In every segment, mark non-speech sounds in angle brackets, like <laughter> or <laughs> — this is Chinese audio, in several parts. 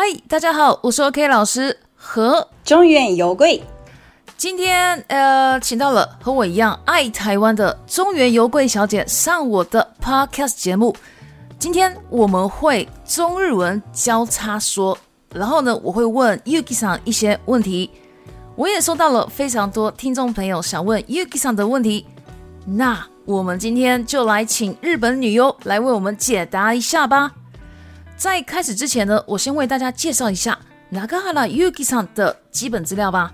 嗨，大家好，我是 OK 老师和中原游贵。今天呃，请到了和我一样爱台湾的中原游贵小姐上我的 podcast 节目。今天我们会中日文交叉说，然后呢，我会问 Yuki 上一些问题。我也收到了非常多听众朋友想问 Yuki 上的问题，那我们今天就来请日本女优来为我们解答一下吧。在开始之前呢，我先为大家介绍一下拉 a 哈拉 Yuki 桑的基本资料吧。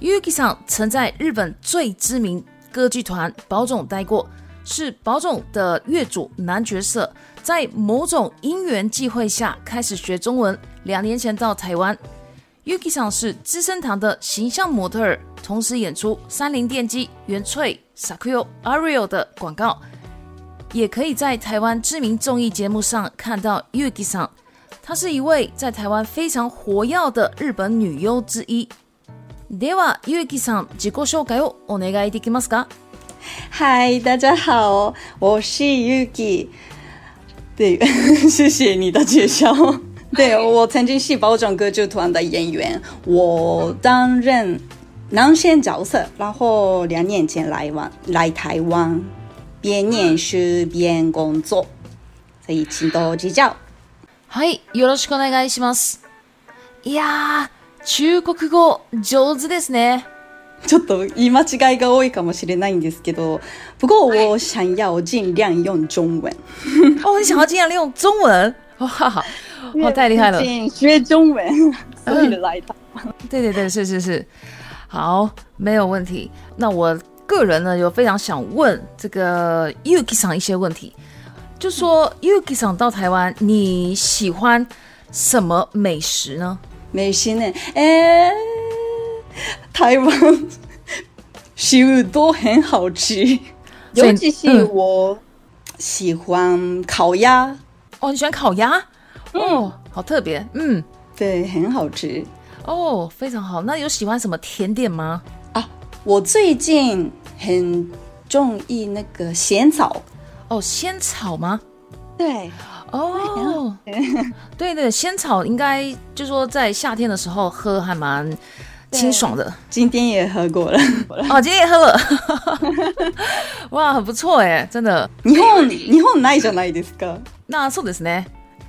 Yuki 桑曾在日本最知名歌剧团宝冢待过，是宝冢的月主男角色。在某种因缘际会下开始学中文，两年前到台湾。Yuki 桑是资生堂的形象模特儿，同时演出三菱电机、原翠、Sakuyo、Ariel 的广告。也可以在台湾知名综艺节目上看到 y u 优衣桑，她是一位在台湾非常活跃的日本女优之一。では优衣さん自己紹介をお願いできますか？Hi，大家好，我是 Yuki。对，<laughs> 谢谢你的介绍。<laughs> 对我曾经是包装歌剧团的演员，我担任男性角色，然后两年前来往来台湾。边念书边工作。所以请多指教。はい、よろしくお願いします。いやー、中国語上手ですね。ちょっと言い間違いが多いかもしれないんですけど、不过我想要尽量用中文。哦，你想要尽量用中文？哇，哇，太厉害了！学中文，所以来的。对对对，是是是，好，没有问题。那我个人呢，有非常想问这个 Yuki 上一些问题，就说 Yuki 上到台湾，你喜欢什么美食呢？美食呢？哎，台湾食物都很好吃，尤其是我喜欢烤鸭。哦，你喜欢烤鸭？哦，好特别。嗯，对，很好吃。哦，非常好。那有喜欢什么甜点吗？啊，我最近。很中意那个仙草哦，仙草吗？对，哦，对对，仙草应该就说在夏天的时候喝还蛮清爽的。今天也喝过了，哦，今天喝了。<laughs> 哇，不错哎，真的。日本日本ないじゃないですか？なそうですね。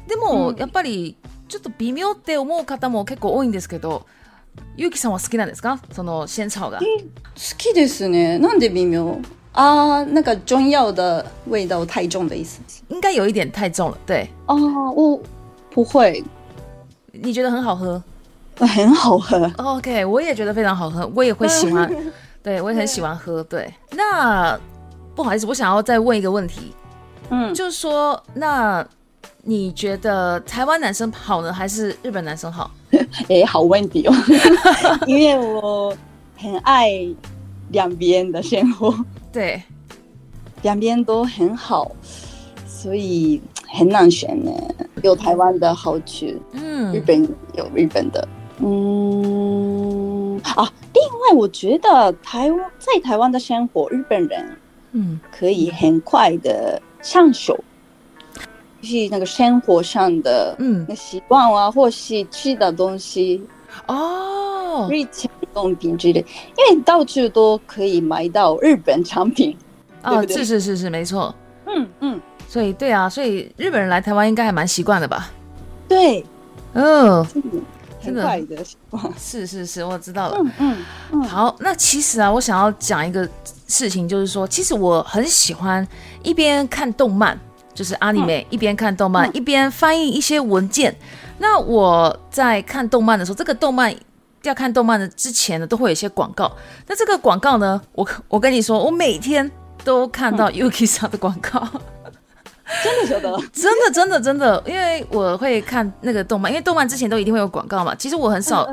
でもやっぱりちょっと微妙って思う方も結構多いんですけど。うきさんは好きなんですか？その仙草が好きですね。なんで微妙？あ、なんかジョン味道太重的意思应该有一点太重了，对。哦，我不会。你觉得很好喝？很好喝。OK，我也觉得非常好喝，我也会喜欢。<laughs> 对我也很喜欢喝。对。那不好意思，我想要再问一个问题。嗯，就是说，那你觉得台湾男生好呢，还是日本男生好？哎，<laughs> 好问题哦，<laughs> 因为我很爱两边的生活，对，两边都很好，所以很难选呢。有台湾的好吃，嗯，日本有日本的，嗯，啊，另外我觉得台在台湾的生活，日本人，嗯，可以很快的上手。是那个生活上的嗯习惯啊，或是吃的东西哦，日常用品之类，因为到处都可以买到日本产品啊，是是是是没错，嗯嗯，所以对啊，所以日本人来台湾应该还蛮习惯的吧？对，嗯，很怪的习惯，是是是，我知道了，嗯嗯，好，那其实啊，我想要讲一个事情，就是说，其实我很喜欢一边看动漫。就是阿里美一边看动漫一边翻译一些文件。那我在看动漫的时候，这个动漫要看动漫的之前呢，都会有一些广告。那这个广告呢，我我跟你说，我每天都看到 Yuki 莎的广告，真的晓得？<laughs> 真的真的真的，因为我会看那个动漫，因为动漫之前都一定会有广告嘛。其实我很少，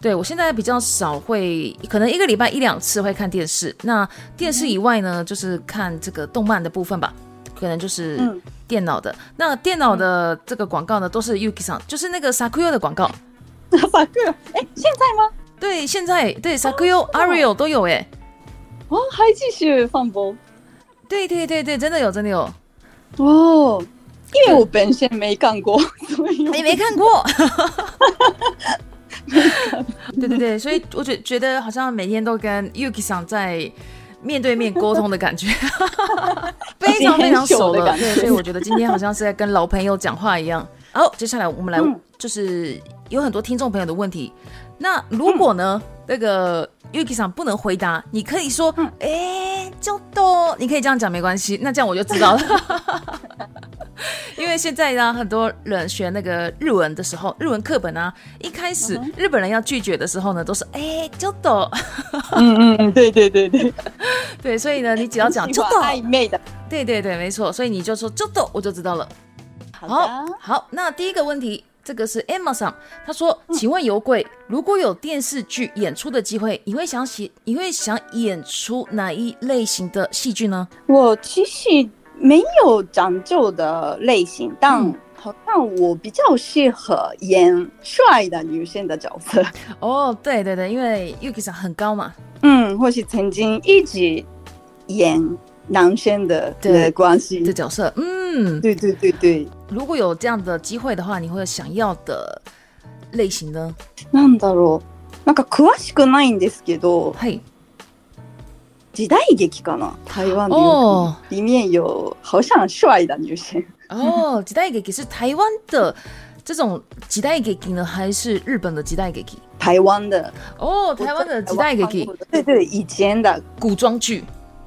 对我现在比较少会，可能一个礼拜一两次会看电视。那电视以外呢，就是看这个动漫的部分吧。可能就是电脑的，那电脑的这个广告呢，都是 Yuki 桑，就是那个 Sakuyo 的广告。<laughs> Sakuyo，哎，现在吗？对，现在对 Sakuyo、Ario 都有哎。哦，还继续放播？对对对对，真的有，真的有。哦，因为我本身没看过，<laughs> 你没看过。<laughs> 对对对，所以我觉觉得好像每天都跟 Yuki 桑在。面对面沟通的感觉，<laughs> 非常非常熟的感觉。所以我觉得今天好像是在跟老朋友讲话一样。好，<laughs> 接下来我们来，就是有很多听众朋友的问题。那如果呢，那个 UK i 上不能回答，你可以说，哎，就到，你可以这样讲，没关系，那这样我就知道了。<laughs> 因为现在呢，很多人学那个日文的时候，日文课本呢，一开始日本人要拒绝的时候呢，都是哎，ちょっと。嗯嗯嗯，对对对对，<laughs> 对，所以呢，你只要讲ちょっと，暧昧的，对对对，没错，所以你就说ちょっと，我就知道了。好，好，那第一个问题，这个是 Emma 上，他说，请问有贵，如果有电视剧演出的机会，你会想写，你会想演出哪一类型的戏剧呢？我其实。没有讲究的类型，但好像我比较适合演帅的女性的角色。<laughs> 哦，对对对，因为 UKS 很高嘛。嗯，或是曾经一直演男生的的关系的角色。嗯，对对对对。如果有这样的机会的话，你会想要的类型呢？なんだろう、なんか詳しくないんですけど、はい。時代劇かな？台湾的里面有，好像帅的女点有 <laughs> 哦，時代劇是台湾的这种時代劇呢，还是日本的時代劇？台湾的。哦，台湾的時代劇。对对，以前的古装剧。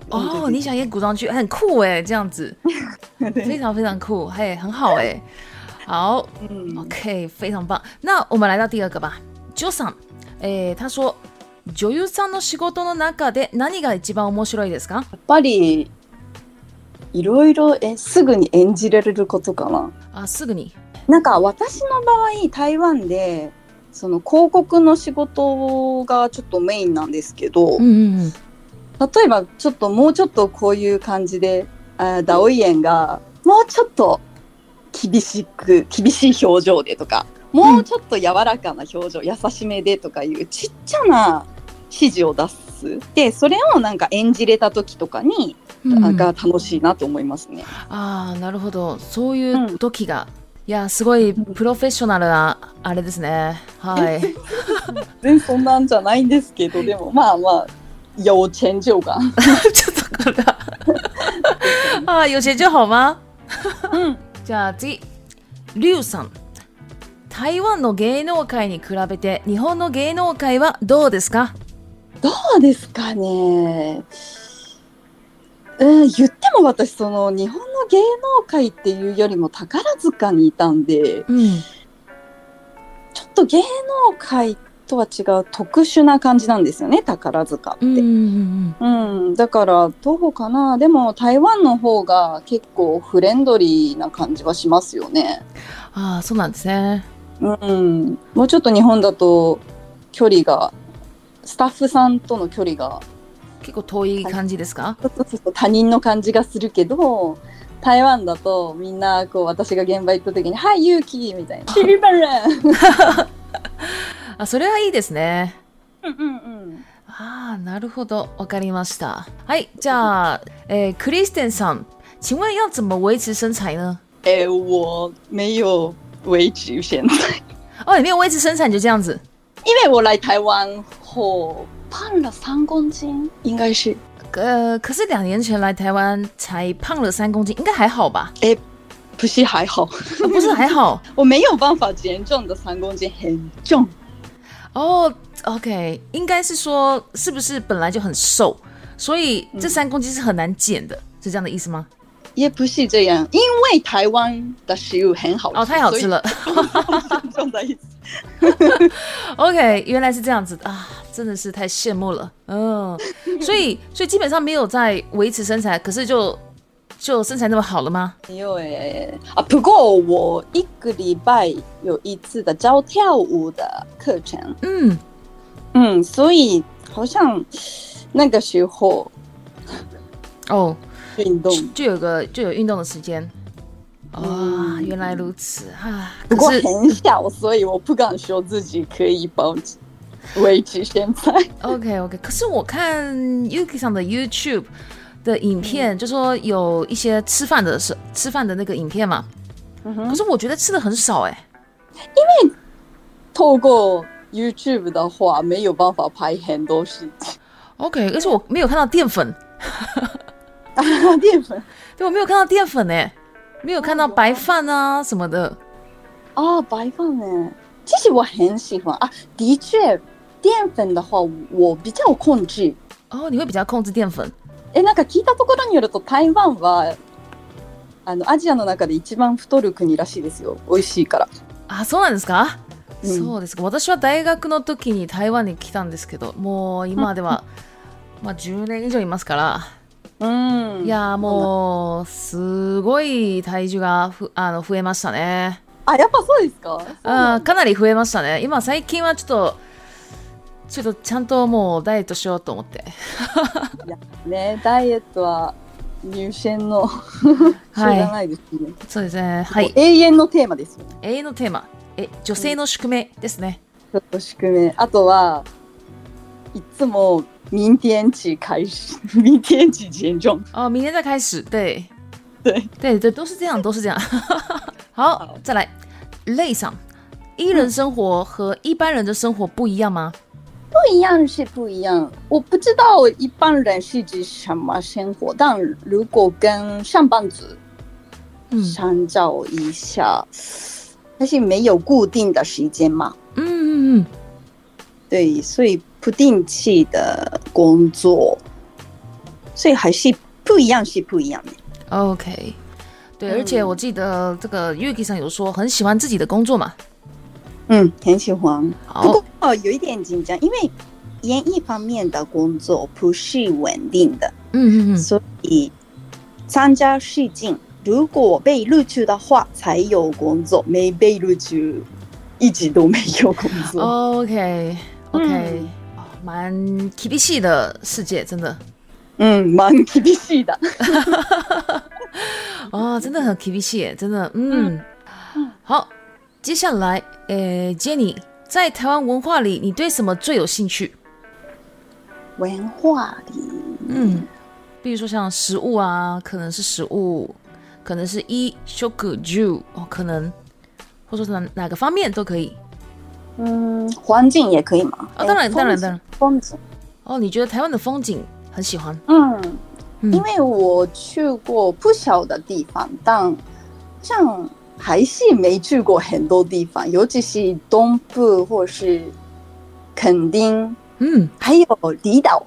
哦，你想演古装剧，很酷哎，这样子，<laughs> 非常非常酷，嘿，很好哎。好，嗯，OK，非常棒。那我们来到第二个吧，Joan，哎，他说。女優さんの仕事の中で何が一番面白いですかやっぱりいろいろえすぐに演じられることかなあすぐになんか私の場合台湾でその広告の仕事がちょっとメインなんですけど、うんうんうん、例えばちょっともうちょっとこういう感じであダオイエンがもうちょっと厳しく厳しい表情でとかもうちょっと柔らかな表情、うん、優しめでとかいうちっちゃな指示を出すでそれをなんか演じれた時とかに、うん、が楽しいなと思いますね。ああなるほどそういう時が、うんいやすごいプロフェッショナルなあれですね。はい。<laughs> 全然そんなんじゃないんですけど、でもまあまあ有钱就が。<laughs> ちょっとこれは。<laughs> あ有钱就好吗？うん。じゃあ次、リュウさん。台湾の芸能界に比べて日本の芸能界はどうですか？どうですかね。うん、言っても私その日本の芸能界っていうよりも宝塚にいたんで、うん、ちょっと芸能界とは違う特殊な感じなんですよね宝塚って、うん、だからどうかなでも台湾の方が結構フレンドリーな感じはしますよねああそうなんですねうんもうちょっと日本だと距離がスタッフさんとの距離が結構遠い感じですか他人の感じがするけど台湾だとみんなこう私が現場行った時に「はい勇気」みたいな「シリバルン」<laughs> あそれはいいですねうんうんうんああなるほどわかりましたはいじゃあ、えー、クリステンさん请问要怎么维持身材呢えー、我没有维持身材 <laughs> 哦你没有维持身材你就这样子因为我来台湾，后胖了三公斤，应该是。呃，可是两年前来台湾才胖了三公斤，应该还好吧？哎，不是还好，不是还好，<laughs> 我没有办法减重的三公斤很重。哦，OK，应该是说，是不是本来就很瘦，所以这三公斤是很难减的，是这样的意思吗？也不是这样，因为台湾的食物很好吃，哦，太好吃了，种在一起，OK，原来是这样子啊，真的是太羡慕了，嗯，所以所以基本上没有在维持身材，可是就就身材那么好了吗？没有哎，啊，不过我一个礼拜有一次的教跳舞的课程，嗯嗯，所以好像那个时候，哦。运动就有个就有运动的时间啊，原来如此啊！不过很小，所以我不敢说自己可以保持维持现在。OK OK，可是我看 UK 上的 YouTube 的影片，就说有一些吃饭的时吃饭的那个影片嘛，可是我觉得吃的很少哎，因为透过 YouTube 的话没有办法拍很多事情。OK，而且我没有看到淀粉。<laughs> 啊，淀粉。对，我没有看到淀粉呢，没有看到白饭啊什么的。哦，白饭呢？其实我很喜欢啊，的确，淀粉的话我比较控制。哦，你会比较控制淀粉？え、なんか聞いたところによると台湾はあのアジアの中で一番太る国らしいですよ。美味しいから。あ、そうなんですか？そうです私は大学の時に台湾に来たんですけど、もう今では <laughs> まあ10年以上いますから。うん、いやもうすごい体重がふあの増えましたねあやっぱそうですかあかなり増えましたね今最近はちょっとちょっとちゃんともうダイエットしようと思って <laughs> ねダイエットは入選の <laughs> ない、ね、そうですねはい永遠のテーマですよ、ね、永遠のテーマえ女性の宿命ですね、うん、宿命あとはいつも明天几开始？明天几点钟？哦，明天再开始。对，对，对，对，都是这样，都是这样。<laughs> 好，再来。累上，一人生活和一般人的生活不一样吗？不一样是不一样。我不知道一般人是指什么生活，但如果跟上班族，嗯，参照一下，但是没有固定的时间嘛。嗯嗯嗯。对，所以。不定期的工作，所以还是不一样，是不一样的。OK，对，而且我记得这个月季上有说很喜欢自己的工作嘛，嗯，很喜欢。不过哦，有一点紧张，因为演艺方面的工作不是稳定的。嗯嗯嗯，所以参加试镜，如果被录取的话才有工作，没被录取一直都没有工作。OK，OK。蛮 k b 系的世界，真的，嗯，蛮 k b 系的，<laughs> 哦，真的很 k b 系，真的，嗯，好，接下来，诶，Jenny，在台湾文化里，你对什么最有兴趣？文化里，嗯，比如说像食物啊，可能是食物，可能是一 s h o e g j u 哦，可能，或者说哪哪个方面都可以。嗯，环境也可以嘛？啊，当然，当然，当然。风景哦，你觉得台湾的风景很喜欢？嗯，因为我去过不少的地方，但像还是没去过很多地方，尤其是东部或是垦丁。嗯，还有离岛。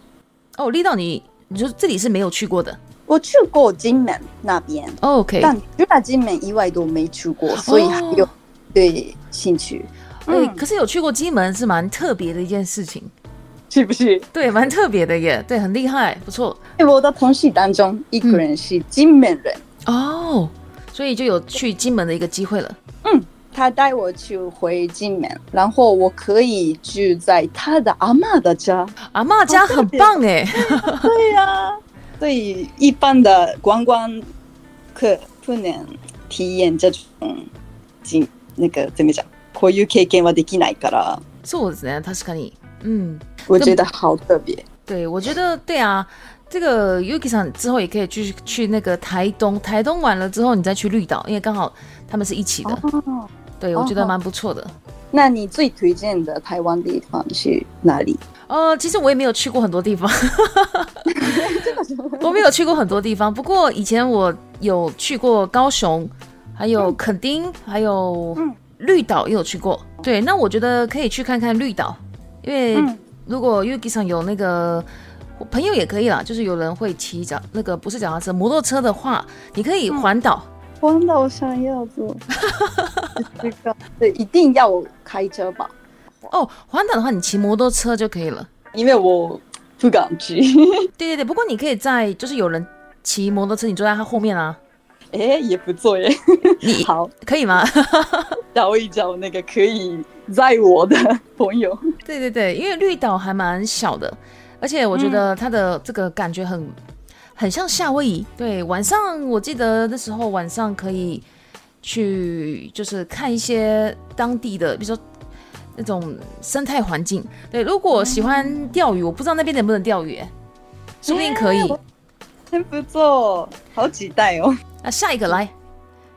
哦，离岛，你你说这里是没有去过的？我去过金门那边。OK，但除了金门以外都没去过，所以有对兴趣。哎，可是有去过金门是蛮特别的一件事情，是不是？对，蛮特别的耶，对，很厉害，不错。哎，我的同事当中，一个人是金门人哦，所以就有去金门的一个机会了。嗯，他带我去回金门，然后我可以住在他的阿妈的家，阿妈家很棒哎。对呀，<laughs> 所以一般的观光客不能体验这种景，那个怎么讲？こういう経験はできないから。そうですね、確かに。嗯，我觉得好特别。对，我觉得对啊，这个 Yuki さん之后也可以去去那个台东，台东完了之后你再去绿岛，因为刚好他们是一起的。哦。对我觉得蛮不错的。那你最推荐的台湾地方是哪里？呃，其实我也没有去过很多地方，<laughs> 我没有去过很多地方。不过以前我有去过高雄，还有垦丁，还有嗯。绿岛也有去过，对，那我觉得可以去看看绿岛，因为如果 Uki 上有那个朋友也可以啦，就是有人会骑脚那个不是脚踏车摩托车的话，你可以环岛。环岛想要做这个，对，一定要开车吧？哦，环岛的话，你骑摩托车就可以了，因为我不敢骑。对对对，不过你可以在，就是有人骑摩托车，你坐在他后面啊？哎，<laughs> 也不错耶。你好，可以吗？威一找那个可以在我的朋友，<laughs> 对对对，因为绿岛还蛮小的，而且我觉得它的这个感觉很很像夏威夷。对，晚上我记得那时候晚上可以去，就是看一些当地的，比如说那种生态环境。对，如果喜欢钓鱼，我不知道那边能不能钓鱼，说不定可以。真 <laughs> 不错，好几袋哦。啊，下一个来，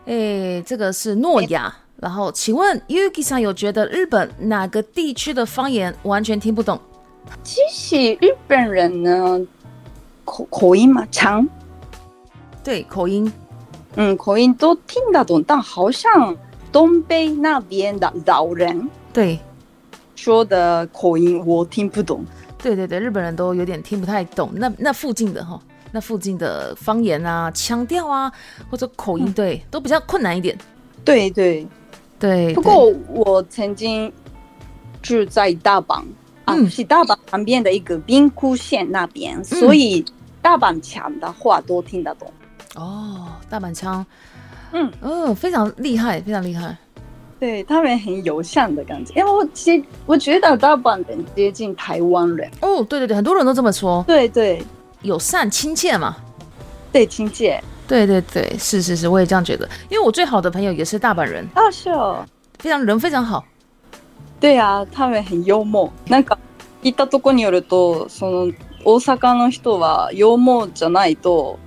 哎，这个是诺亚。然后，请问 y u k i s 有觉得日本哪个地区的方言完全听不懂？其实日本人呢，口口音嘛，长，对口音，嗯，口音都听得懂，但好像东北那边的老人，对，说的口音我听不懂。对对对，日本人都有点听不太懂。那那附近的哈，那附近的方言啊，腔调啊，或者口音，对，都比较困难一点。对对。对，不过我曾经住在大阪啊，大阪旁边的一个兵库县那边，所以大阪腔的话都听得懂。哦，大阪腔，嗯，哦，非常厉害，非常厉害。对他们很友善的感觉，因为我其实我觉得大阪很接近台湾人。哦，对对对，很多人都这么说。对对，友善亲切嘛，对，亲切。对对对，是是是，我也这样觉得。因为我最好的朋友也是大阪人，啊是哦，非常人非常好。对啊，他们很幽默。なんか行ったとこによると、その大阪の人は、幽默じゃないと、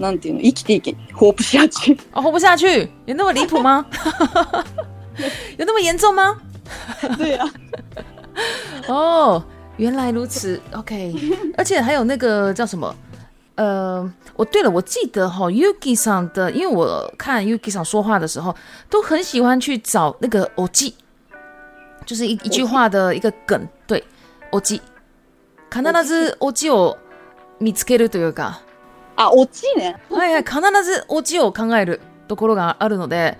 なんていうの、生きていけ、活不下去。啊，<laughs> 活不下去，有那么离谱吗？有那么严重吗？对 <laughs> 啊。<laughs> 哦，原来如此。OK，而且还有那个叫什么？呃，我对了，我记得哈、哦、，Yuki 上的，因为我看 Yuki 上说话的时候，都很喜欢去找那个偶记，就是一一句话的一个梗，对，偶记。必ずオチを見つけるというか。あ、オチね。はいはい、必ずオチを考えるところがあるので、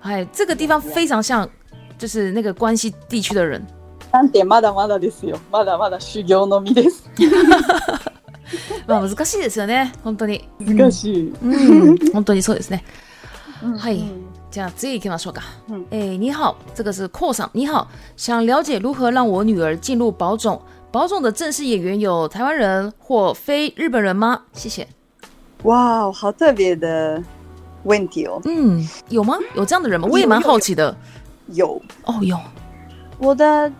はい、这个地方非常像、就是那个关西地区的人。なんてまだまだですよ。まだまだ修行の身です。<laughs> 嘛，<laughs> 難しいですよね。本当に。難しい。うん。本当にそうですね。はい。じゃあ次行きましょうか。え、你好，这个是 c a l 你好，想了解如何让我女儿进入宝冢。宝冢的正式演员有台湾人或非日本人吗？谢谢。哇，好特别的问题哦。嗯，有吗？有这样的人吗？我也蛮好奇的。有。哦，有。我的。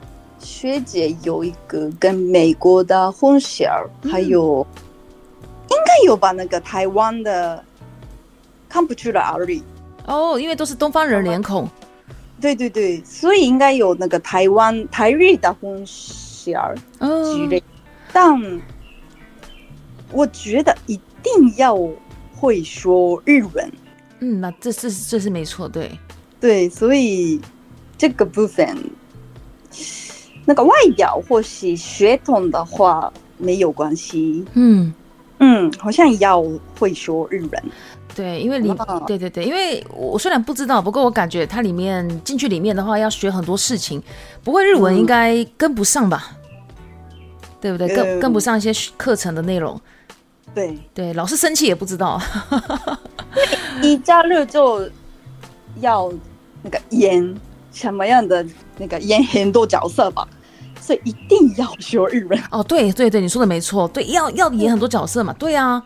学姐有一个跟美国的混血儿，还有应该有吧？那个台湾的看不出来阿里哦，因为都是东方人脸孔。对对对，所以应该有那个台湾、台瑞的混血儿之类。但我觉得一定要会说日文。嗯，那这这这是没错，对对，所以这个部分。那个外表或是血统的话没有关系。嗯嗯，好像要会说日文。对，因为里对对对，因为我虽然不知道，不过我感觉它里面进去里面的话要学很多事情，不会日文应该跟不上吧？对不对？跟跟不上一些课程的内容。对对，老师生气也不知道。一加热就要那个烟。什么样的那个演很多角色吧，所以一定要学日文哦。对对对，你说的没错，对，要要演很多角色嘛。对啊，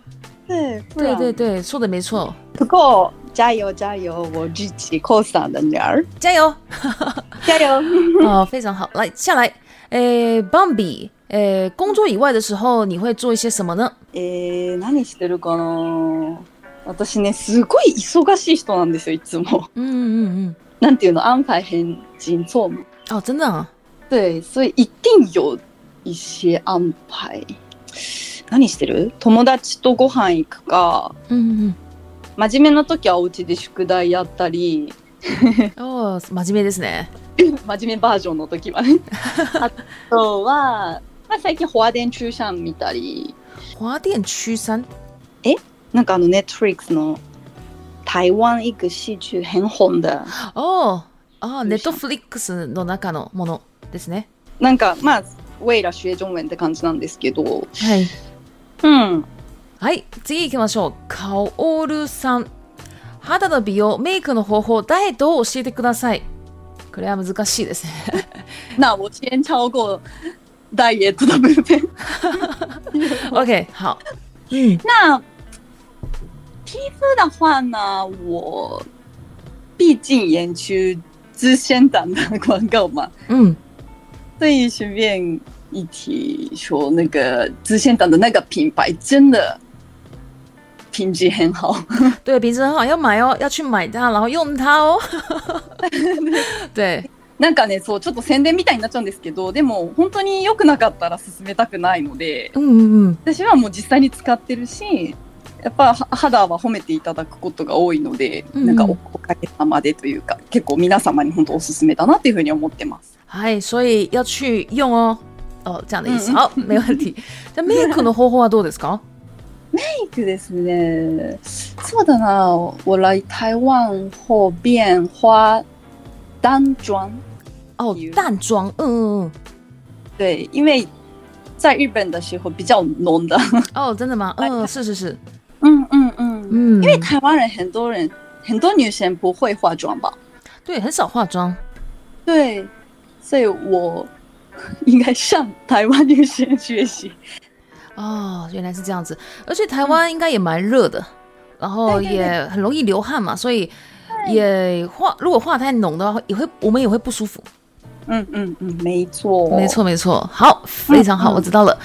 对对对对，说的没错。不过加油加油，我自己 c o 上的女儿，加油 <laughs> 加油 <laughs> 哦，非常好。来下来，诶，Bambi，诶，工作以外的时候你会做一些什么呢？诶，なにしてるかな？私ねすごい忙しい人なんですよ、いつも。嗯嗯嗯。いうの安排很紧そう哦，真的、啊。对，所以一定有一些安排。何してる？友達とご飯行くか。真面目な時はお家で宿題やったり。<laughs> お、真面目ですね。真面目バージョンの時はね。<laughs> あとは、まあ最近フォアデン中山見たり。フォアデン中山？え？なんかあのネットフリックスの台湾一个戏剧很红的。哦、あ、ネットフリックスの中のものですね。なんか、まあ、ウェイラ学中文って感じなんですけど。はい。うん。はい、次行きましょう。カオルさん。肌の美容、メイクの方法、ダイエットを教えてください。これは難しいですね。那我先超过ダイエット的部分。<laughs> OK，好。那。皮肤的话呢，我毕竟研究资深党的广告嘛，嗯，所以顺便一提，说那个资深党的那个品牌真的品质很好。<laughs> 对，质很好，要买哦，要去买，它，然后用哦。<laughs> 对，なんかね、そうちょっと宣伝みたいになっちゃうんですけど、でも本当によくなかったら勧めたくないので、うんうんうん。私はもう実際に使ってるし。やっぱ肌は褒めていただくことが多いので、うん、なんかおかげさまでというか結構皆様に本当おすすめだなというふうに思ってます。はい、所以要去用哦。哦，这样的意思。好，没问题。ゃメイクの方法はどうですか？メイクですね。そうだな。我来台湾后变化淡妆。哦，淡妆，うん。对，因为在日本的时候比较浓的。哦，真的吗？嗯，是是是。嗯嗯嗯嗯，因为台湾人很多人很多女生不会化妆吧？对，很少化妆。对，所以我应该向台湾女生学习。哦，原来是这样子，而且台湾应该也蛮热的，然后也很容易流汗嘛，所以也画如果画太浓的话，也会我们也会不舒服。嗯嗯嗯，没错，没错没错，好，非常好，我知道了。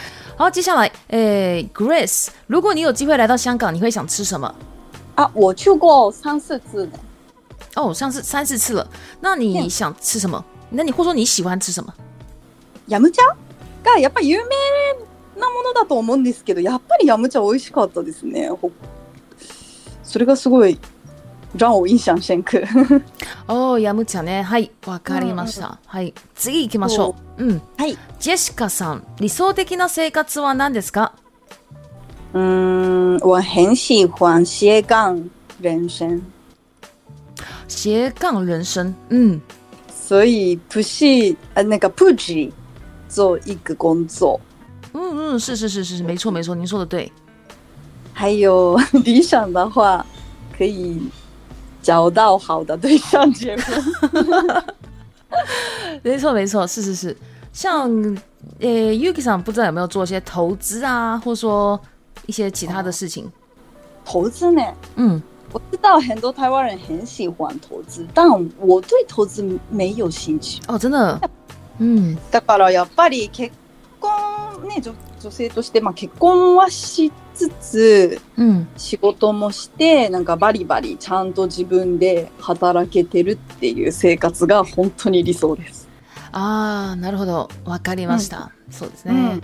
然后接下来，诶，Grace，如果你有机会来到香港，你会想吃什么啊？我去过三四次了，哦，上次三四次了。那你想吃什么？那你或说你喜欢吃什么？杨梅茶？がやっぱり有名なものだと思うんですけど、やっぱり楊梅茶美味しかったですね。それがすごい。让我印象深刻。おやむちゃんね。はい、わかりました。はい、次行きましょう。うん。はい。ジェシカさん、理想的な生活は何ですか嗯，我很喜欢斜杠人生。斜杠人生，嗯，所以不是呃那个不止做一个工作。嗯嗯，是是是是，没错没错，您说的对。还有 <laughs> 理想的话，可以找到好的对象结婚，<laughs> 没错没错，是是是，像呃 y u k i s 不知道有没有做一些投资啊，或者说一些其他的事情？投资呢？嗯，我知道很多台湾人很喜欢投资，但我对投资没有兴趣哦，真的。嗯，だからやっぱり結婚那种。女性として、まあ、結婚はしつつ、うん、仕事もしてなんかバリバリちゃんと自分で働けてるっていう生活が本当に理想です。あーなるほど分かりました、うん、そうですね、うん、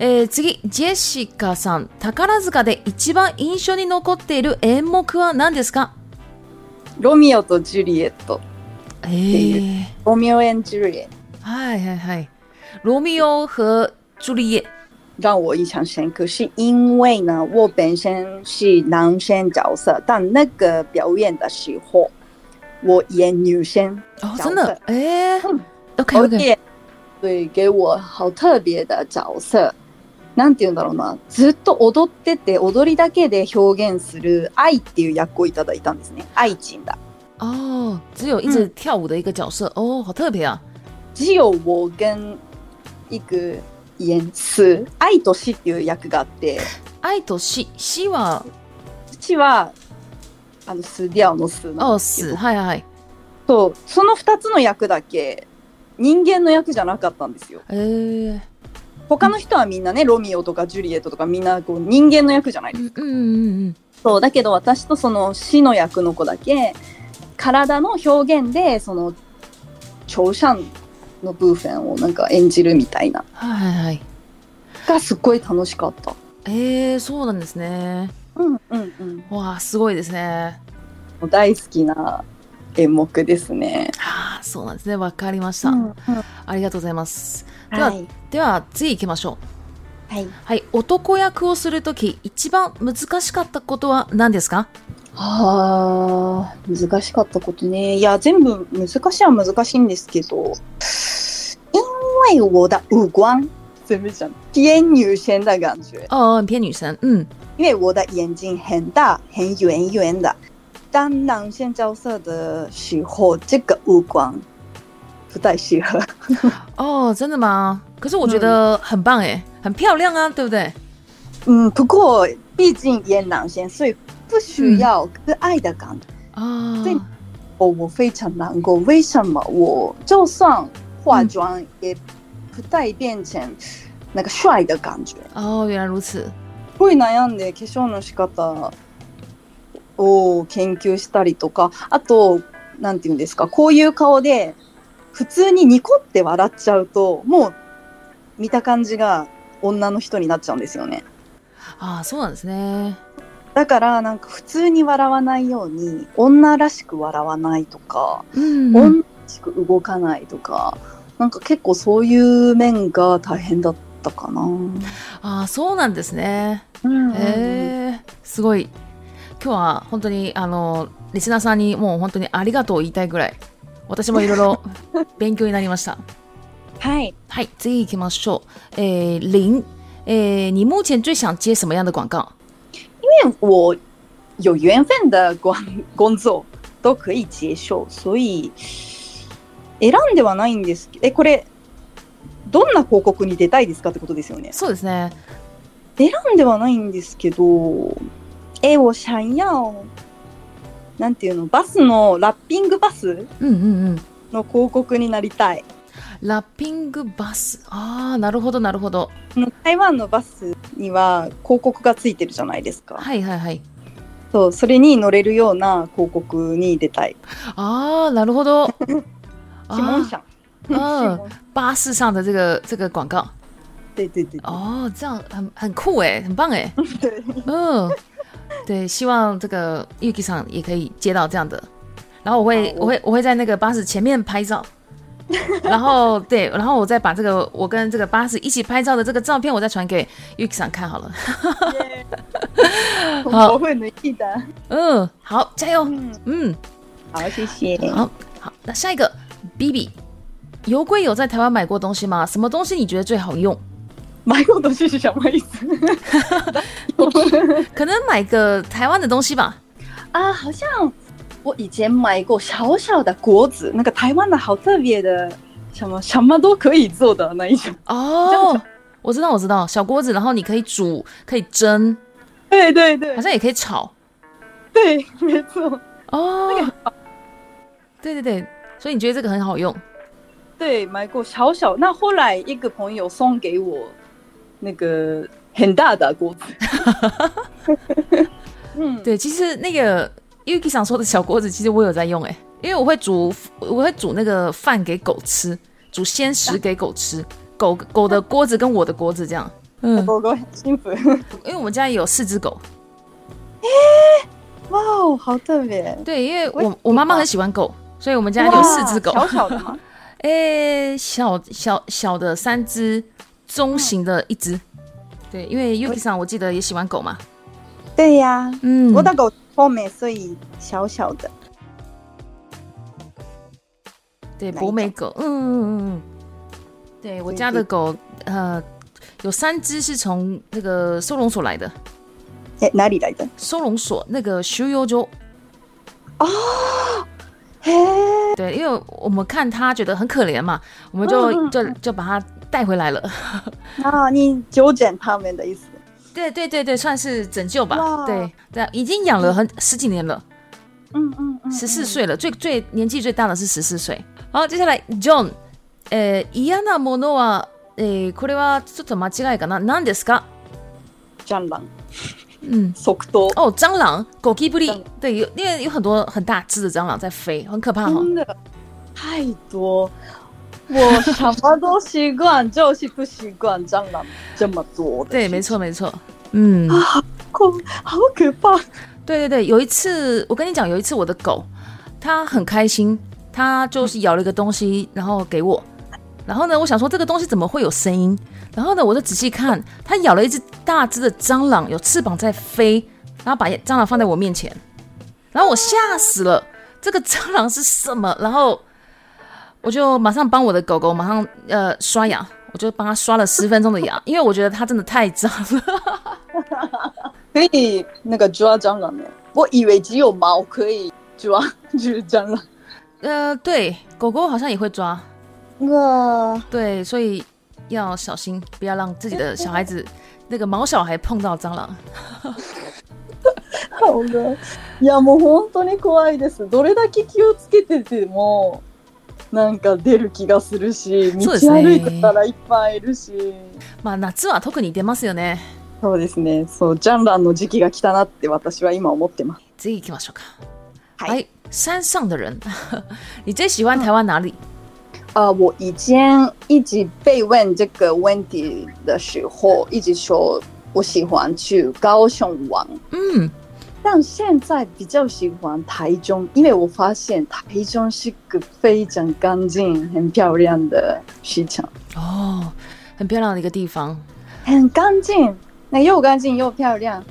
えー、次ジェシカさん宝塚で一番印象に残っている演目は何ですかロミオとジュリエットっていう、えー、ロミオジュリエはいはいはいロミオ和エット让我印象深刻，是因为呢，我本身是男生角色，但那个表演的时候，我演女生。哦，真的？哎，OK，OK。对，给我好特别的角色。ん听ろ了吗？ずっと踊ってて踊りだけで表現する愛っていう役をいただいたんですね。爱进的。あ只有一直跳舞的一个角色。哦，好特别啊。只有我跟一个。イエンス愛と死っていう訳があって愛と死死は死はあのスディアオのスのスはいはいとその2つの役だけ人間の役じゃなかったんですよ。へ他の人はみんなねロミオとかジュリエットとかみんなこう人間の役じゃないですか。うんうんうん、そうだけど私とその死の役の子だけ体の表現でその長者のブーフェンをなんか演じるみたいな、はいはい、がすっごい楽しかった。えー、そうなんですね。うんうんうん。わあすごいですね。大好きな演目ですね。はあそうなんですねわかりました、うんうん、ありがとうございます。では、はい、では次行きましょう。はい、はい、男役をする時一番難しかったことは何ですかはあ難しかったことねいや全部難しいは難しいんですけど因为我的五官怎么讲偏女生的感觉？哦，偏女生，嗯，因为我的眼睛很大、很圆圆的。当男性角色的时候，这个五官不太适合。<laughs> 哦，真的吗？可是我觉得很棒哎，很漂亮啊，对不对？嗯，不过毕竟演男性，所以不需要可爱的感觉啊。对，我我非常难过，为什么我就算化妆也。不太变成なんか帅的感觉。哦，原来如此。すごい悩んで化粧の仕方を研究したりとか、あとなんていうんですか、こういう顔で普通にニコって笑っちゃうと、もう見た感じが女の人になっちゃうんですよね。ああ、そうなんですね。だからなんか普通に笑わないように女らしく笑わないとか、うん、女らしく動かないとかなんか結構そういう面が大変だったかな。ああ、そうなんですね。うん、えー、すごい。今日は本当にあのリスナーさんにもう本当にありがとう言いたいぐらい私もいろいろ <laughs> 勉強になりましたはいはい次行きましょうえー、林えー、你目前最想接什么样的广告因为我有缘分的广工作都可以接受所以選んではないんですえこれどんな広告に出たいですかってことですよねそうですね選んではないんですけどえおしゃんやおなんていうのバスのラッピングバス、うんうんうん、の広告になりたいラッピングバスああなるほどなるほど台湾のバスには広告がついてるじゃないですかはいはいはいそうそれに乗れるような広告に出たいああなるほど <laughs> 启蒙一下哦，巴士上的这个这个广告，对对对，哦，这样很很酷哎，很棒哎，<laughs> 对，嗯，对，希望这个 UK 上也可以接到这样的，然后我会我会我会在那个巴士前面拍照，<laughs> 然后对，然后我再把这个我跟这个巴士一起拍照的这个照片，我再传给 UK 上看好了，<laughs> 我会记得，嗯，好，加油，嗯，好，谢谢，好好，那下一个。B B，油贵有在台湾买过东西吗？什么东西你觉得最好用？<laughs> 买过东西是什么意思？<laughs> 可能买个台湾的东西吧。啊，好像我以前买过小小的锅子，那个台湾的好特别的，什么什么都可以做的那一种。<laughs> 哦，我知道，我知道，小锅子，然后你可以煮，可以蒸，对对对，好像也可以炒。对，没错。哦，那个，对对对。所以你觉得这个很好用？对，买过小小。那后来一个朋友送给我那个很大的锅子。<laughs> 嗯，对，其实那个 UKI 想说的小锅子，其实我有在用哎，因为我会煮，我会煮那个饭给狗吃，煮鲜食给狗吃。狗狗的锅子跟我的锅子这样，<laughs> 嗯，狗狗很幸福。<laughs> 因为我们家有四只狗。耶，哇哦，好特别。对，因为我我妈妈很喜欢狗。所以我们家有四只狗，小小的吗？哎，<laughs> 小小小的三只，中型的一只，对，因为 u k i 上我记得也喜欢狗嘛，对呀，嗯，我的狗博美，所以小小的，对，博美狗，嗯嗯嗯对我家的狗，呃，有三只是从那个收容所来的，哎，哪里来的？收容所那个修 h 州。哦。对，因为我们看他觉得很可怜嘛，我们就就就把他带回来了。啊，<laughs> 你纠正他们的意思？对对对对，算是拯救吧。对对，已经养了很十几年了，嗯嗯嗯，十四岁了，最最年纪最大的是十四岁。好，接下来 John，诶，嫌なものは诶，これはちょっと間違いかな。なんですか？ジャンル。嗯，好多哦，蟑螂，狗鸡不离，对，有因为有很多很大只的蟑螂在飞，很可怕哈。真的太多，我什么都习惯，就是不习惯蟑螂这么多。对，没错，没错。嗯，好酷，好可怕。对对对，有一次我跟你讲，有一次我的狗，它很开心，它就是咬了一个东西，然后给我。然后呢，我想说这个东西怎么会有声音？然后呢，我就仔细看，它咬了一只大只的蟑螂，有翅膀在飞，然后把蟑螂放在我面前，然后我吓死了，这个蟑螂是什么？然后我就马上帮我的狗狗马上呃刷牙，我就帮它刷了十分钟的牙，因为我觉得它真的太脏了。<laughs> 可以那个抓蟑螂的？我以为只有猫可以抓蟑螂，呃，对，狗狗好像也会抓。哇，对，所以要小心，不要让自己的小孩子那个毛小孩碰到蟑螂。<laughs> いやもう本当に怖いです。どれだけ気をつけててもなんか出る気がするし、道歩いてたらいっぱいいるし、ね、まあ夏は特に出ますよね。そうですね。そう、ジャンランの時期が来たなって私は今思ってます。次行きましょうか。はい。はい、山上的人，<laughs> 你最喜欢台湾哪里？呃，我以前一直被问这个问题的时候，一直说我喜欢去高雄玩，嗯，但现在比较喜欢台中，因为我发现台中是个非常干净、很漂亮的市场哦，很漂亮的一个地方，很干净，那又干净又漂亮，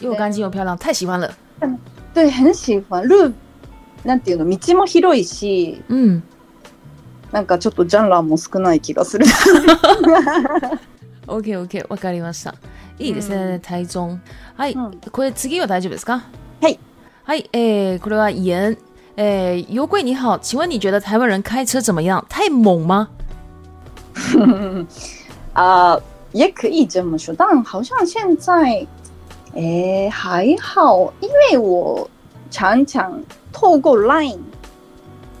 又干净又漂亮，太喜欢了，嗯，对，很喜欢路，那点的道，道も広いし，嗯。なんかちょっとジャンラーも少ない気がする。<laughs> OKOK わかりました。いいですね、うん、台中。はい、うん、これ次は大丈夫ですかはい。はい、えー、これは言。えー、油贵你好，请问你觉得台湾人开车怎么样？太猛吗？啊 <laughs> 也可以这么说，但好像现在，哎，还好，因为我常常透过 Line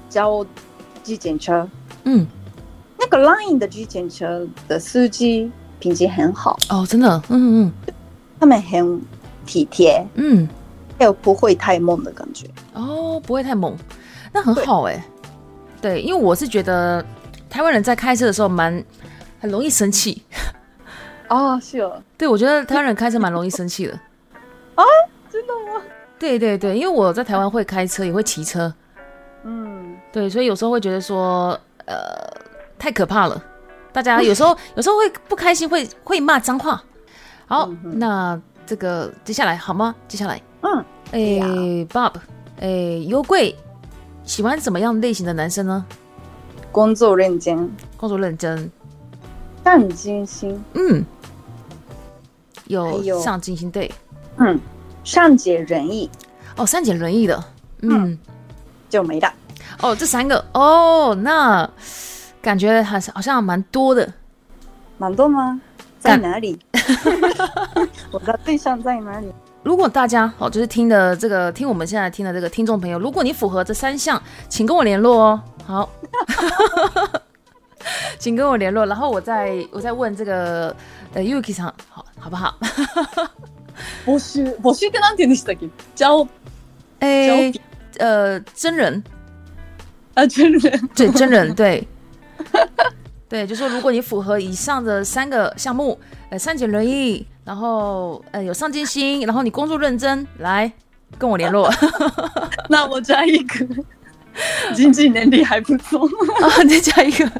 教自行车。嗯，那个 Line 的机检车的司机品质很好哦，真的，嗯嗯，他们很体贴，嗯，还有不会太猛的感觉哦，不会太猛，那很好哎，对，因为我是觉得台湾人在开车的时候蛮很容易生气，哦，是哦，<laughs> 对我觉得台湾人开车蛮容易生气的，<laughs> 啊，真的吗？对对对，因为我在台湾会开车也会骑车，嗯，对，所以有时候会觉得说。呃，太可怕了！大家有时候 <laughs> 有时候会不开心，会会骂脏话。好，那这个接下来好吗？接下来，嗯，哎，Bob，哎，优贵，喜欢怎么样类型的男生呢？工作认真，工作认真，上进心，嗯，有上进心对，嗯，善解人意，哦，善解人意的，嗯，就没的。哦，这三个哦，那感觉还是好像蛮多的，蛮多吗？在哪里？<laughs> 我的对象在哪里？如果大家哦，就是听的这个，听我们现在听的这个听众朋友，如果你符合这三项，请跟我联络哦。好，<laughs> 请跟我联络，然后我再我再问这个呃，UK 上好好不好？<laughs> 我需我需跟哪点联系？叫诶呃真人。啊，真人 <laughs> 对，真人 <laughs> 对，对，就说，如果你符合以上的三个项目，呃，善解人意，然后呃有上进心，然后你工作认真，来跟我联络。<laughs> 那我加一个，经济能力还不错啊，再加一个，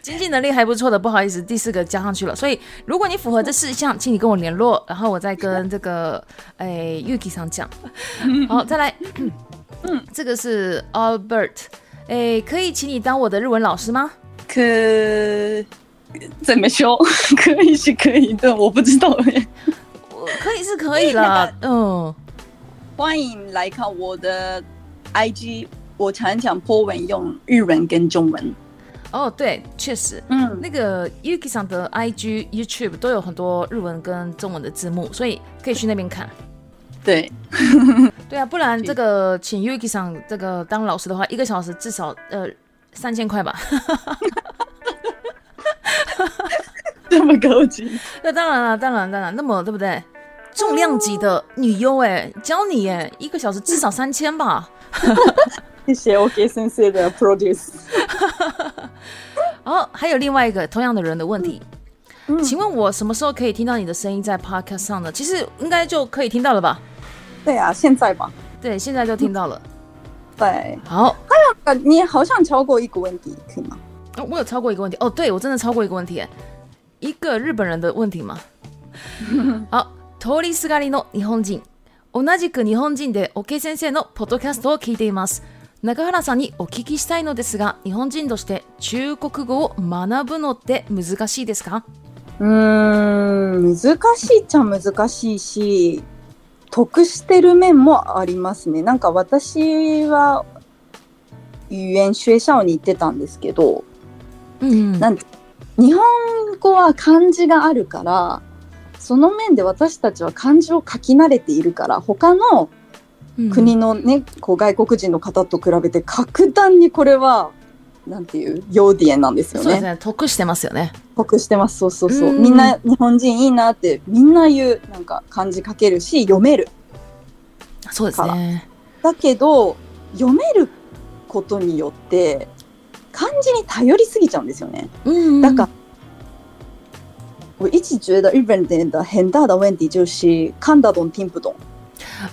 经济能力还不错的，不好意思，第四个加上去了。所以，如果你符合这四项，请你跟我联络，然后我再跟这个哎 UK 上讲。好，再来。嗯，这个是 Albert，哎，可以请你当我的日文老师吗？可怎么说？<laughs> 可以是可以的，我不知道哎。我可以是可以啦，<laughs> 嗯。欢迎来看我的 IG，我常常 Po 文用日文跟中文。哦，对，确实，嗯，那个 y u k i 上的 IG、YouTube 都有很多日文跟中文的字幕，所以可以去那边看。对，<laughs> 对啊，不然这个请 Yuki 上这个当老师的话，一个小时至少呃三千块吧，<laughs> 这么高级？<laughs> 那当然了，当然，当然，那么对不对？重量级的女优哎，教你哎，一个小时至少三千吧。谢谢 OKC 的 produce。哦，还有另外一个同样的人的问题，请问我什么时候可以听到你的声音在 Podcast 上的？其实应该就可以听到了吧？对啊，现在吧。对，现在就听到了。对，好。还有，你好像超过一个问题，可以吗？哦、我有超过一个问题。哦，对，我真的超过一个问题，一个日本人的问题吗？<laughs> 好，通りすがりの日本人。同じく日本人で、オケ先生のポッドキャストを聞いています。中原さんにお聞きしたいのですが、日本人として中国語を学ぶのって難しいですか？うーん、難しいっちゃ難しいし、得してる面もありますね。なんか私は、遊園エシャオに行ってたんですけど、うん、なん日本語は漢字があるから、その面で私たちは漢字を書き慣れているから、他の国のね、うん、こう外国人の方と比べて格段にこれは、なんていう、ヨーディエンなんですよね。そうですね。得してますよね。得してますそうそうそう、うん、みんな日本人いいなってみんな言うなんか漢字書けるし読めるそうですねだけど読めることによって漢字に頼りすぎちゃうんですよね、うん、だから我一直觉得日本人的很大的问题就是看得懂听不懂。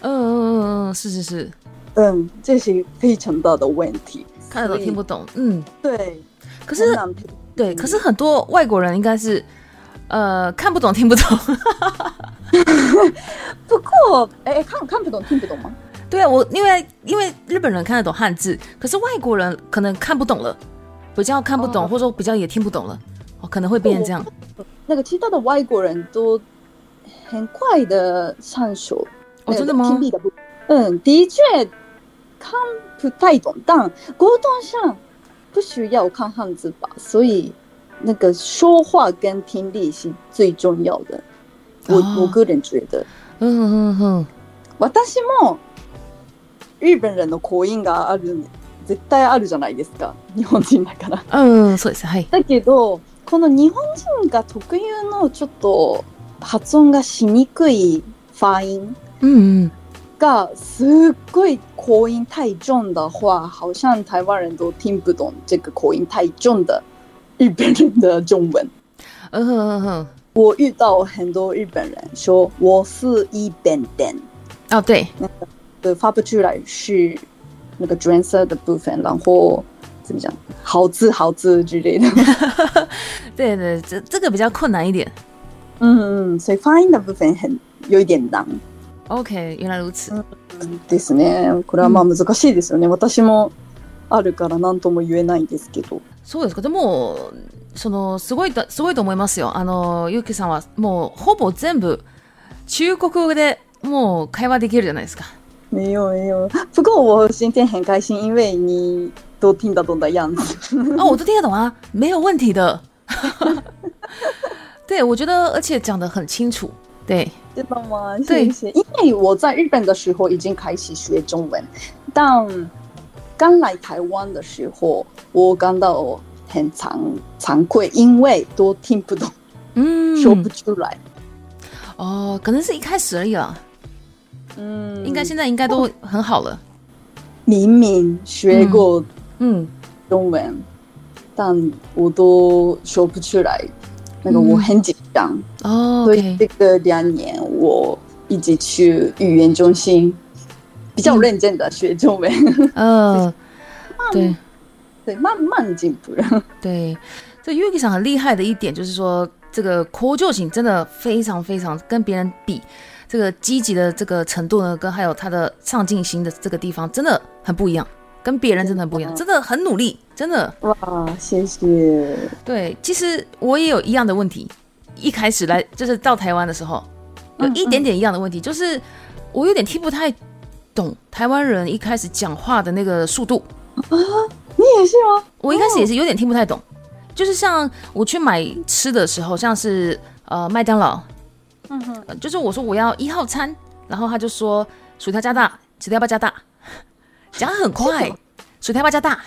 う嗯嗯嗯，是是是，嗯，这是非常大的问题。看得懂听不懂，嗯，对。可是对，可是很多外国人应该是，呃，看不懂听不懂。<laughs> 不过，哎看看不懂听不懂吗？对啊，我因为因为日本人看得懂汉字，可是外国人可能看不懂了，比较看不懂，或者说比较也听不懂了，可能会变成这样。那个其他的外国人都很快的上手，真的吗？嗯，的确，看不太懂，但沟通上。不需要看汉字吧，所以那个说话跟听力是最重要的。我、oh. 我个人觉得，嗯嗯嗯，私も日本人の口音がある絶対あるじゃないですか、日本人だから。うん、そうですはい。だけどこの日本人が特有のちょっと発音がしにくいファイン。うん、うん个，す u p 口音太重的话，好像台湾人都听不懂这个口音太重的日本人的中文。嗯嗯哼，我遇到很多日本人说我是一本本。哦对，那个发不出来是那个 d n e r 的部分，然后怎么讲，好字好字之类的。<laughs> 对对，这这个比较困难一点。嗯，所以发音的部分很有一点难。OK 原来如此、うですねこれはまあ難しいですよね、うん、私もあるから何とも言えないんですけどそうですかでもそのすごいすごいと思いますよあのゆうきさんはもうほぼ全部中国語でもう会話できるじゃないですか没有没有，不过我今天很开心，因为你都听得懂的样子。哦，我都听得懂啊，没有问题的。<laughs> 对，我觉得而且讲得很清楚。对，知道吗？谢谢。因为我在日本的时候已经开始学中文，但刚来台湾的时候，我感到很惭惭愧，因为都听不懂，嗯，说不出来。哦，可能是一开始而已了，嗯，应该现在应该都很好了。明明学过嗯中文，但我都说不出来。那个我很紧张，所以这个两年我一直去语言中心，比较认真的学中文。嗯，<laughs> 对，对，慢慢进步了。对，这 UK 上很厉害的一点就是说，这个求救型真的非常非常跟别人比，这个积极的这个程度呢，跟还有他的上进心的这个地方真的很不一样。跟别人真的很不一样，真的很努力，真的。哇，谢谢。对，其实我也有一样的问题，一开始来就是到台湾的时候，有一点点一样的问题，就是我有点听不太懂台湾人一开始讲话的那个速度。啊，你也是吗？我一开始也是有点听不太懂，就是像我去买吃的时候，像是呃麦当劳，嗯哼，就是我说我要一号餐，然后他就说薯条加大，薯条要不要加大？讲很快，薯条加大，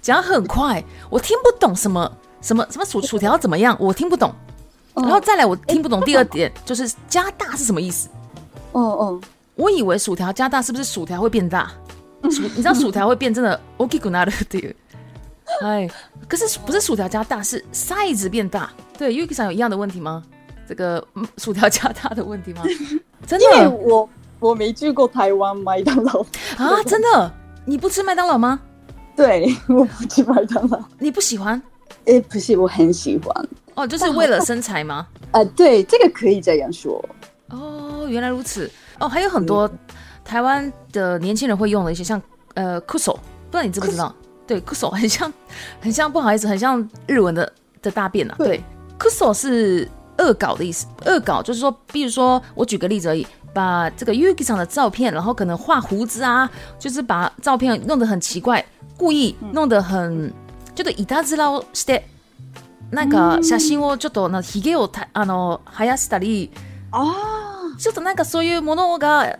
讲很快，我听不懂什么什么什么薯薯条怎么样，我听不懂。然后再来，我听不懂第二点，就是加大是什么意思？哦哦，我以为薯条加大是不是薯条会变大？薯，你知道薯条会变真的？Okey，good，n i g h t 哎，可是不是薯条加大，是 size 变大。对，UK 上有一样的问题吗？这个薯条加大的问题吗？真的，因为我。我没去过台湾麦当劳啊！真的？你不吃麦当劳吗？对，我不吃麦当劳。你不喜欢？哎，不是，我很喜欢。哦，就是为了身材吗？啊，对，这个可以这样说。哦，原来如此。哦，还有很多台湾的年轻人会用的一些，像呃 k u s 不知道你知不知道？对 k u s 很像，很像，不好意思，很像日文的的大便啊。对 k u s 是恶搞的意思。恶搞就是说，比如说，我举个例子而已。把这个 Yuki 的照片，然后可能画胡子啊，就是把照片弄得很奇怪，故意弄得很，就是以大字拉をして，なんか写真をちょっとあひげをあの生やしたり、ちょっとなんかそういうものが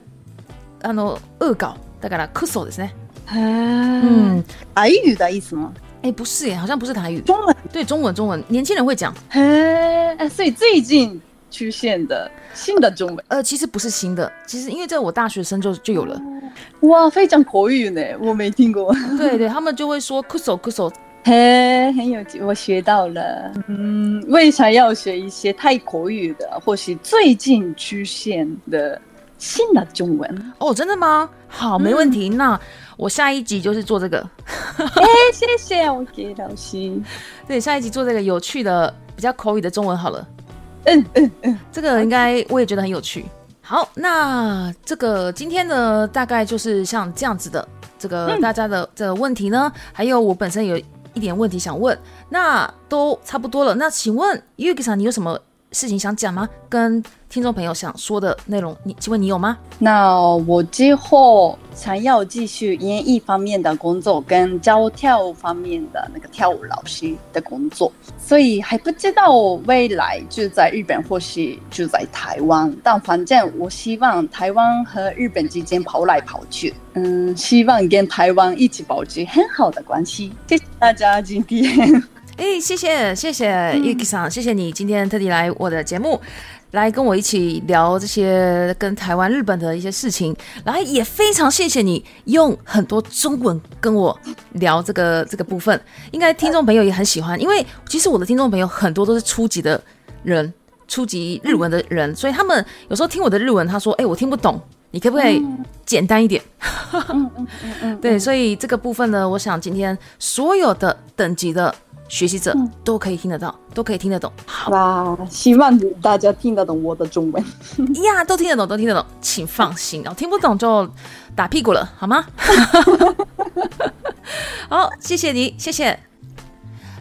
あの恶搞大概啦 c u ですね。嗯，台语的意思吗？哎，不是耶，好像不是台语。中文，对，中文，中文，年轻人会讲。哎，所以最近。出现的新的中文，呃，其实不是新的，其实因为在我大学生就就有了。哇，非常口语呢，我没听过。对对，他们就会说“酷手酷手”，<laughs> 嘿，很有，我学到了。嗯，为啥要学一些太口语的？或是最近出现的新的中文。哦，真的吗？好，没问题。那我下一集就是做这个。哎，<laughs> 谢谢我给老师。<laughs> 对，下一集做这个有趣的、比较口语的中文好了。嗯嗯嗯，这个应该我也觉得很有趣。好，那这个今天呢，大概就是像这样子的，这个大家的这个问题呢，还有我本身有一点问题想问，那都差不多了。那请问 Yuki 上你有什么？事情想讲吗？跟听众朋友想说的内容，你请问你有吗？那我之后想要继续演艺方面的工作，跟教跳舞方面的那个跳舞老师的工作，所以还不知道未来就在日本或是就在台湾，但反正我希望台湾和日本之间跑来跑去，嗯，希望跟台湾一起保持很好的关系。谢谢大家，今天。哎，谢谢，谢谢 u k i a n 谢谢你今天特地来我的节目，来跟我一起聊这些跟台湾、日本的一些事情，然后也非常谢谢你用很多中文跟我聊这个这个部分，应该听众朋友也很喜欢，因为其实我的听众朋友很多都是初级的人，初级日文的人，所以他们有时候听我的日文，他说：“哎，我听不懂，你可不可以简单一点？” <laughs> 对，所以这个部分呢，我想今天所有的等级的。学习者都可以听得到，都可以听得懂，好吧？希望大家听得懂我的中文 <laughs> 呀，都听得懂，都听得懂，请放心，要听不懂就打屁股了，好吗？<laughs> 好，谢谢你，谢谢。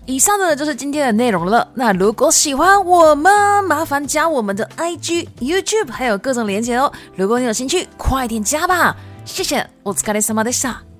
以上的就是今天的内容了。那如果喜欢我们，麻烦加我们的 IG、YouTube 还有各种连接哦。如果你有兴趣，快点加吧。谢谢，お疲れ様でした。